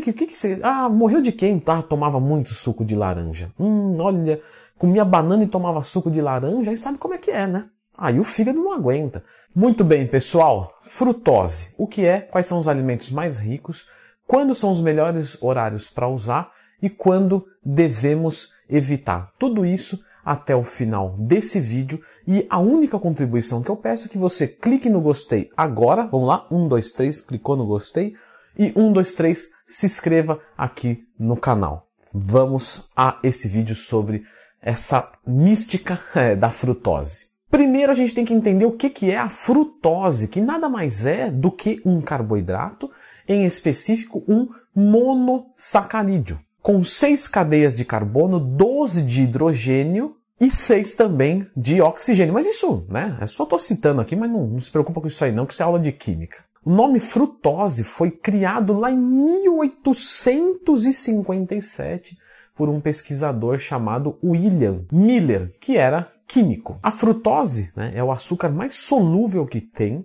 que, que, que você. Ah, morreu de quem? Tá, tomava muito suco de laranja. Hum, olha, comia banana e tomava suco de laranja, aí sabe como é que é, né? Aí o fígado não aguenta. Muito bem, pessoal. Frutose. O que é? Quais são os alimentos mais ricos? Quando são os melhores horários para usar? E quando devemos evitar? Tudo isso até o final desse vídeo. E a única contribuição que eu peço é que você clique no gostei agora. Vamos lá? Um, dois, três, clicou no gostei. E um, dois, três, se inscreva aqui no canal. Vamos a esse vídeo sobre essa mística é, da frutose. Primeiro a gente tem que entender o que é a frutose, que nada mais é do que um carboidrato, em específico um monossacarídeo, com seis cadeias de carbono, 12 de hidrogênio e seis também de oxigênio. Mas isso, né? Eu só estou citando aqui, mas não, não se preocupa com isso aí não, que isso é aula de química. O nome frutose foi criado lá em 1857 por um pesquisador chamado William Miller, que era químico. A frutose né, é o açúcar mais solúvel que tem.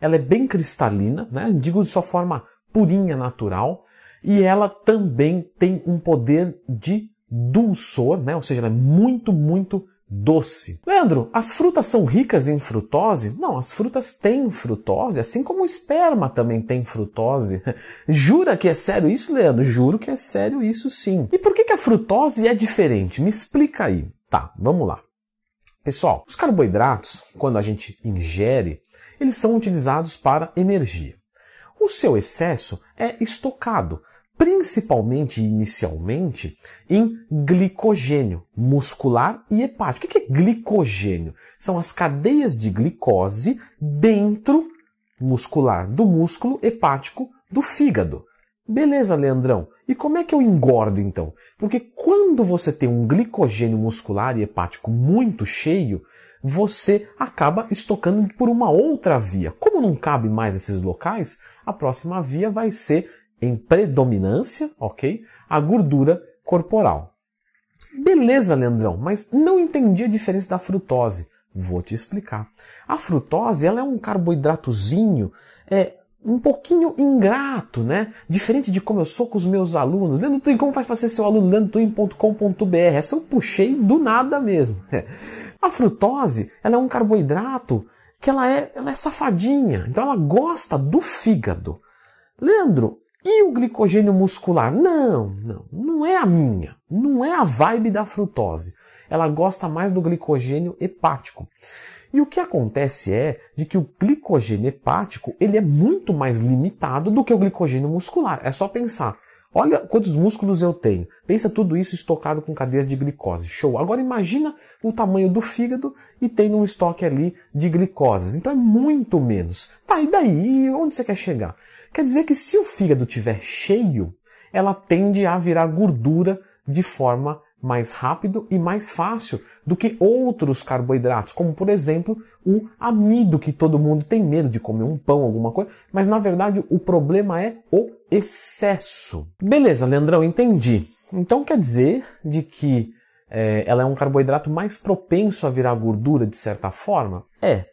Ela é bem cristalina, né, digo de sua forma purinha, natural. E ela também tem um poder de dulçor, né, ou seja, ela é muito, muito doce. Leandro, as frutas são ricas em frutose? Não, as frutas têm frutose, assim como o esperma também tem frutose. Jura que é sério isso, Leandro? Juro que é sério isso sim. E por que, que a frutose é diferente? Me explica aí. Tá, vamos lá. Pessoal, os carboidratos, quando a gente ingere, eles são utilizados para energia. O seu excesso é estocado, principalmente inicialmente em glicogênio muscular e hepático. O que é glicogênio? São as cadeias de glicose dentro muscular do músculo hepático do fígado. Beleza, Leandrão. E como é que eu engordo então? Porque quando você tem um glicogênio muscular e hepático muito cheio, você acaba estocando por uma outra via. Como não cabe mais esses locais, a próxima via vai ser em predominância, ok? A gordura corporal. Beleza, Leandrão, mas não entendi a diferença da frutose. Vou te explicar. A frutose ela é um carboidratozinho é, um pouquinho ingrato, né? Diferente de como eu sou com os meus alunos. Leandro Twin, como faz para ser seu aluno? leandrotwin.com.br. Essa eu puxei do nada mesmo. A frutose, ela é um carboidrato que ela é, ela é safadinha. Então ela gosta do fígado. Leandro, e o glicogênio muscular? Não, não, não é a minha. Não é a vibe da frutose. Ela gosta mais do glicogênio hepático. E o que acontece é de que o glicogênio hepático ele é muito mais limitado do que o glicogênio muscular. É só pensar. Olha quantos músculos eu tenho. Pensa tudo isso estocado com cadeias de glicose. Show. Agora imagina o tamanho do fígado e tem um estoque ali de glicoses. Então é muito menos. Tá, e daí? Onde você quer chegar? Quer dizer que se o fígado estiver cheio, ela tende a virar gordura de forma mais rápido e mais fácil do que outros carboidratos, como por exemplo o amido, que todo mundo tem medo de comer um pão, alguma coisa, mas na verdade o problema é o excesso. Beleza, Leandrão, entendi. Então quer dizer de que é, ela é um carboidrato mais propenso a virar gordura de certa forma? É.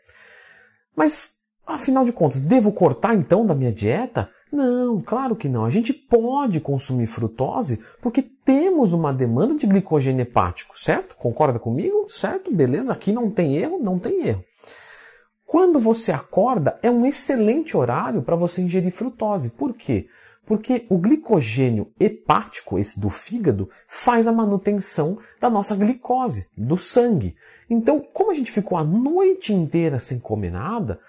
Mas, afinal de contas, devo cortar então da minha dieta? Não, claro que não. A gente pode consumir frutose porque temos uma demanda de glicogênio hepático, certo? Concorda comigo? Certo? Beleza? Aqui não tem erro, não tem erro. Quando você acorda, é um excelente horário para você ingerir frutose. Por quê? Porque o glicogênio hepático, esse do fígado, faz a manutenção da nossa glicose, do sangue. Então, como a gente ficou a noite inteira sem comer nada,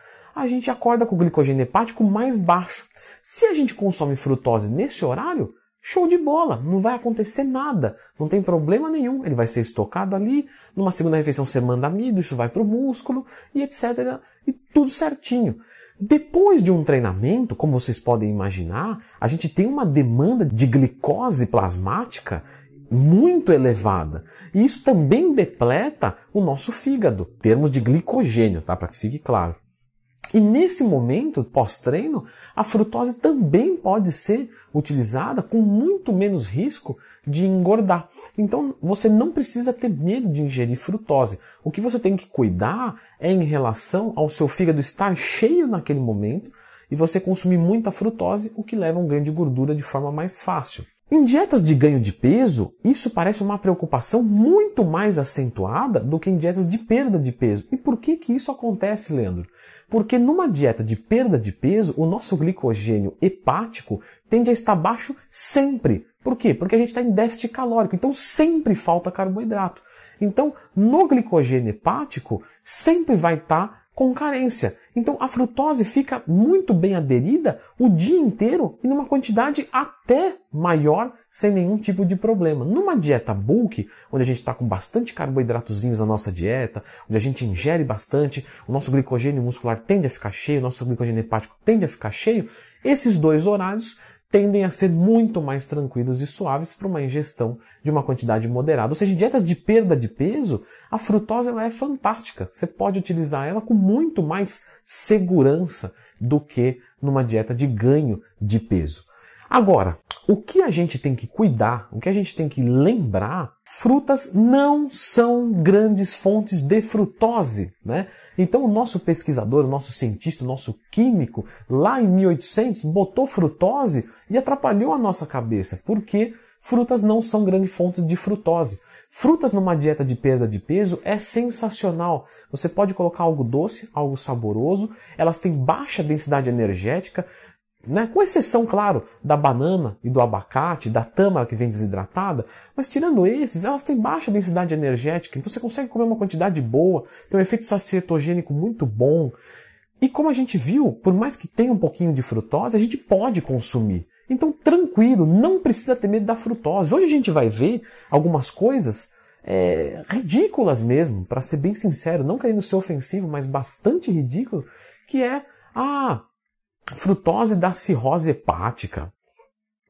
a gente acorda com o glicogênio hepático mais baixo. Se a gente consome frutose nesse horário, show de bola, não vai acontecer nada, não tem problema nenhum. Ele vai ser estocado ali, numa segunda refeição você manda amido, isso vai para o músculo e etc. E tudo certinho. Depois de um treinamento, como vocês podem imaginar, a gente tem uma demanda de glicose plasmática muito elevada. E isso também depleta o nosso fígado, termos de glicogênio, tá? Para que fique claro. E nesse momento, pós-treino, a frutose também pode ser utilizada com muito menos risco de engordar. Então você não precisa ter medo de ingerir frutose. O que você tem que cuidar é em relação ao seu fígado estar cheio naquele momento e você consumir muita frutose, o que leva a um ganho de gordura de forma mais fácil. Em dietas de ganho de peso, isso parece uma preocupação muito mais acentuada do que em dietas de perda de peso. E por que que isso acontece, Leandro? Porque numa dieta de perda de peso, o nosso glicogênio hepático tende a estar baixo sempre. Por quê? Porque a gente está em déficit calórico, então sempre falta carboidrato. Então, no glicogênio hepático, sempre vai estar tá com carência. Então a frutose fica muito bem aderida o dia inteiro e numa quantidade até maior sem nenhum tipo de problema. Numa dieta bulk, onde a gente está com bastante carboidratozinhos na nossa dieta, onde a gente ingere bastante, o nosso glicogênio muscular tende a ficar cheio, o nosso glicogênio hepático tende a ficar cheio, esses dois horários tendem a ser muito mais tranquilos e suaves para uma ingestão de uma quantidade moderada. Ou seja, em dietas de perda de peso, a frutose ela é fantástica. Você pode utilizar ela com muito mais segurança do que numa dieta de ganho de peso. Agora, o que a gente tem que cuidar, o que a gente tem que lembrar, frutas não são grandes fontes de frutose, né? Então o nosso pesquisador, o nosso cientista, o nosso químico, lá em 1800, botou frutose e atrapalhou a nossa cabeça, porque frutas não são grandes fontes de frutose. Frutas numa dieta de perda de peso é sensacional. Você pode colocar algo doce, algo saboroso, elas têm baixa densidade energética, né? Com exceção, claro, da banana e do abacate, da tâmara que vem desidratada, mas tirando esses, elas têm baixa densidade energética, então você consegue comer uma quantidade boa, tem um efeito sacietogênico muito bom. E como a gente viu, por mais que tenha um pouquinho de frutose, a gente pode consumir. Então, tranquilo, não precisa ter medo da frutose. Hoje a gente vai ver algumas coisas é, ridículas mesmo, para ser bem sincero, não querendo ser ofensivo, mas bastante ridículo, que é, ah, frutose da cirrose hepática.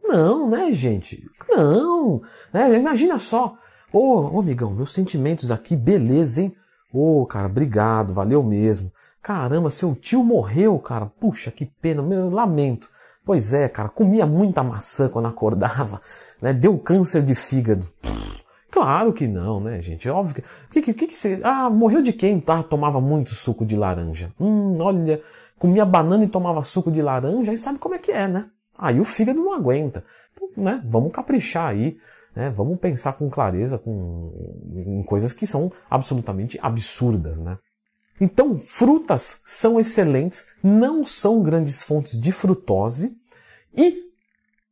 Não, né, gente? Não. Né? Imagina só. Ô, oh, amigão, meus sentimentos aqui, beleza, hein? Ô, oh, cara, obrigado, valeu mesmo. Caramba, seu tio morreu, cara. Puxa, que pena, meu lamento. Pois é, cara, comia muita maçã quando acordava, né? Deu câncer de fígado. Claro que não, né, gente? É óbvio que. Que, que, que você. Ah, morreu de quem? Tá, tomava muito suco de laranja. Hum, olha, comia banana e tomava suco de laranja, aí sabe como é que é, né? Aí o fígado não aguenta. Então, né, vamos caprichar aí, né? Vamos pensar com clareza com, em coisas que são absolutamente absurdas, né? Então, frutas são excelentes, não são grandes fontes de frutose e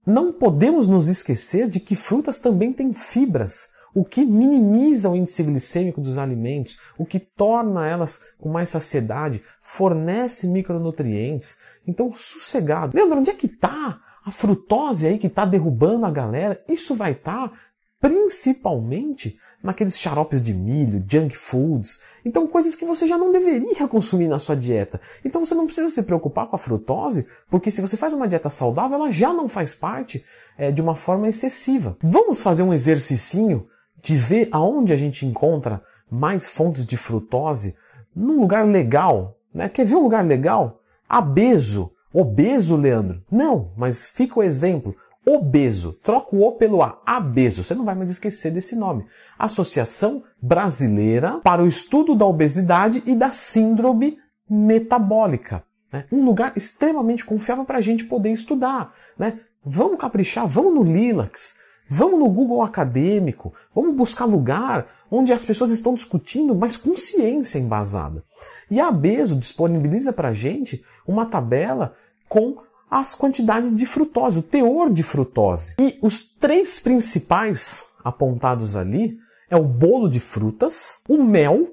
não podemos nos esquecer de que frutas também têm fibras o que minimiza o índice glicêmico dos alimentos, o que torna elas com mais saciedade, fornece micronutrientes. Então, sossegado. Leandro, onde é que está a frutose aí que está derrubando a galera? Isso vai estar tá principalmente naqueles xaropes de milho, junk foods. Então, coisas que você já não deveria consumir na sua dieta. Então, você não precisa se preocupar com a frutose, porque se você faz uma dieta saudável, ela já não faz parte é, de uma forma excessiva. Vamos fazer um exercicinho de ver aonde a gente encontra mais fontes de frutose num lugar legal. Né? Quer ver um lugar legal? Abeso. Obeso, Leandro? Não, mas fica o exemplo. Obeso. Troca o O pelo A. Abeso. Você não vai mais esquecer desse nome. Associação Brasileira para o Estudo da Obesidade e da Síndrome Metabólica. Né? Um lugar extremamente confiável para a gente poder estudar. Né? Vamos caprichar, vamos no Lilacs. Vamos no Google acadêmico, vamos buscar lugar onde as pessoas estão discutindo, mas com ciência embasada. E a Abeso disponibiliza para a gente uma tabela com as quantidades de frutose, o teor de frutose. E os três principais apontados ali é o bolo de frutas, o mel,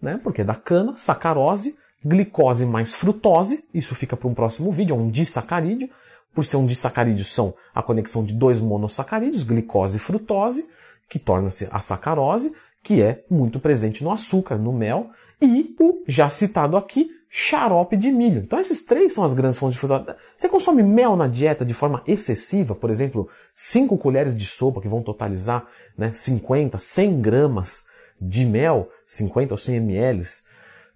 né, porque é da cana, sacarose, glicose mais frutose, isso fica para um próximo vídeo, é um disacarídeo, por ser um disacarídeo, são a conexão de dois monossacarídeos, glicose e frutose, que torna-se a sacarose, que é muito presente no açúcar, no mel, e o já citado aqui, xarope de milho. Então esses três são as grandes fontes de frutose. Você consome mel na dieta de forma excessiva, por exemplo, 5 colheres de sopa, que vão totalizar né, 50, 100 gramas de mel, 50 ou 100 ml.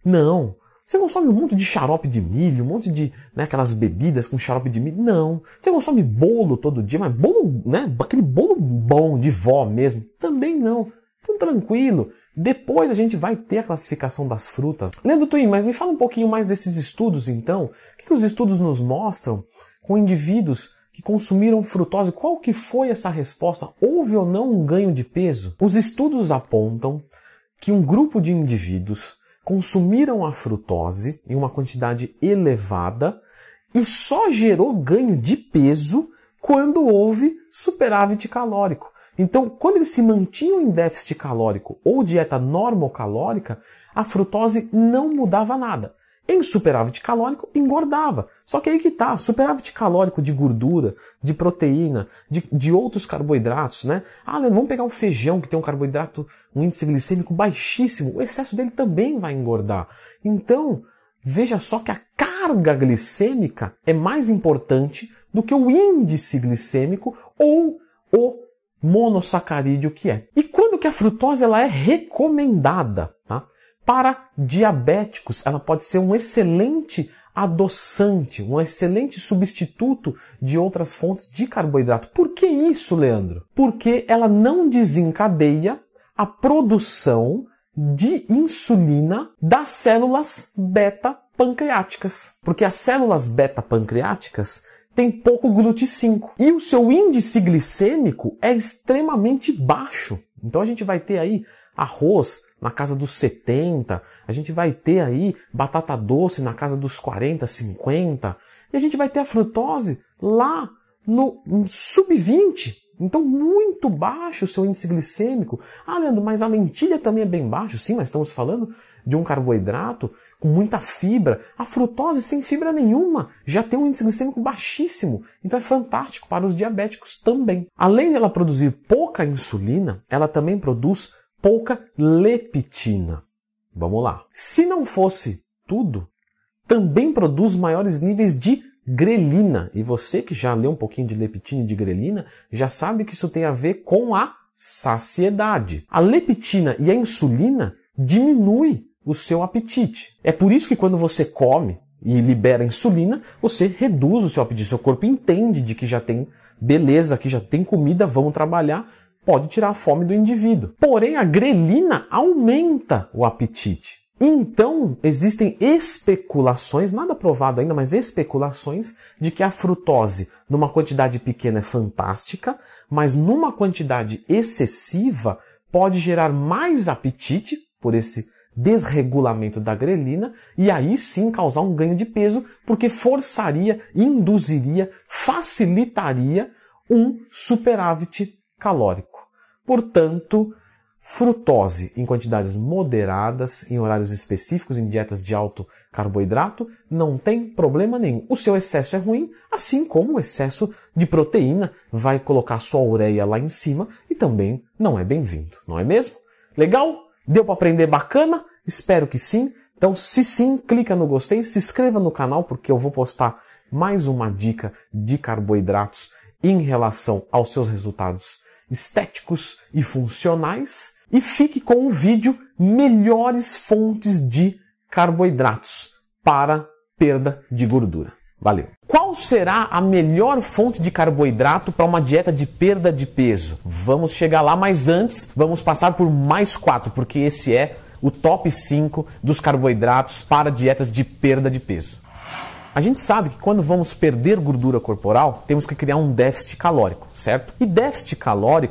Não. Você consome um monte de xarope de milho, um monte de né, aquelas bebidas com xarope de milho? Não. Você consome bolo todo dia, mas bolo, né? Aquele bolo bom de vó mesmo? Também não. Então tranquilo. Depois a gente vai ter a classificação das frutas. Leandro Twin, mas me fala um pouquinho mais desses estudos então. O que, que os estudos nos mostram com indivíduos que consumiram frutose? Qual que foi essa resposta? Houve ou não um ganho de peso? Os estudos apontam que um grupo de indivíduos consumiram a frutose em uma quantidade elevada e só gerou ganho de peso quando houve superávit calórico. Então, quando eles se mantinham em déficit calórico ou dieta normocalórica, a frutose não mudava nada. Em superávit calórico, engordava. Só que aí que tá, superávit calórico de gordura, de proteína, de, de outros carboidratos, né? Ah, vamos pegar um feijão que tem um carboidrato, um índice glicêmico baixíssimo, o excesso dele também vai engordar. Então, veja só que a carga glicêmica é mais importante do que o índice glicêmico ou o monossacarídeo que é. E quando que a frutose ela é recomendada? Tá? Para diabéticos, ela pode ser um excelente adoçante, um excelente substituto de outras fontes de carboidrato. Por que isso, Leandro? Porque ela não desencadeia a produção de insulina das células beta pancreáticas. Porque as células beta pancreáticas tem pouco GLUT5 e o seu índice glicêmico é extremamente baixo. Então a gente vai ter aí arroz na casa dos 70, a gente vai ter aí batata doce na casa dos 40, 50, e a gente vai ter a frutose lá no sub-20. Então, muito baixo o seu índice glicêmico. Ah, Leandro, mas a lentilha também é bem baixo. Sim, mas estamos falando de um carboidrato com muita fibra. A frutose sem fibra nenhuma já tem um índice glicêmico baixíssimo. Então é fantástico para os diabéticos também. Além de ela produzir pouca insulina, ela também produz pouca leptina. Vamos lá. Se não fosse tudo, também produz maiores níveis de grelina. E você que já leu um pouquinho de leptina e de grelina, já sabe que isso tem a ver com a saciedade. A leptina e a insulina diminui o seu apetite. É por isso que quando você come e libera insulina, você reduz o seu apetite. Seu corpo entende de que já tem beleza, que já tem comida, vamos trabalhar, pode tirar a fome do indivíduo. Porém, a grelina aumenta o apetite. Então, existem especulações, nada provado ainda, mas especulações de que a frutose, numa quantidade pequena, é fantástica, mas numa quantidade excessiva, pode gerar mais apetite por esse desregulamento da grelina e aí sim causar um ganho de peso, porque forçaria, induziria, facilitaria um superávit calórico. Portanto, frutose em quantidades moderadas, em horários específicos, em dietas de alto carboidrato, não tem problema nenhum. O seu excesso é ruim, assim como o excesso de proteína vai colocar sua ureia lá em cima e também não é bem-vindo, não é mesmo? Legal? Deu para aprender bacana? Espero que sim. Então, se sim, clica no gostei, se inscreva no canal porque eu vou postar mais uma dica de carboidratos em relação aos seus resultados estéticos e funcionais. E fique com o vídeo melhores fontes de carboidratos para perda de gordura. Valeu! Qual será a melhor fonte de carboidrato para uma dieta de perda de peso? Vamos chegar lá, mas antes vamos passar por mais quatro, porque esse é o top 5 dos carboidratos para dietas de perda de peso. A gente sabe que quando vamos perder gordura corporal, temos que criar um déficit calórico, certo? E déficit calórico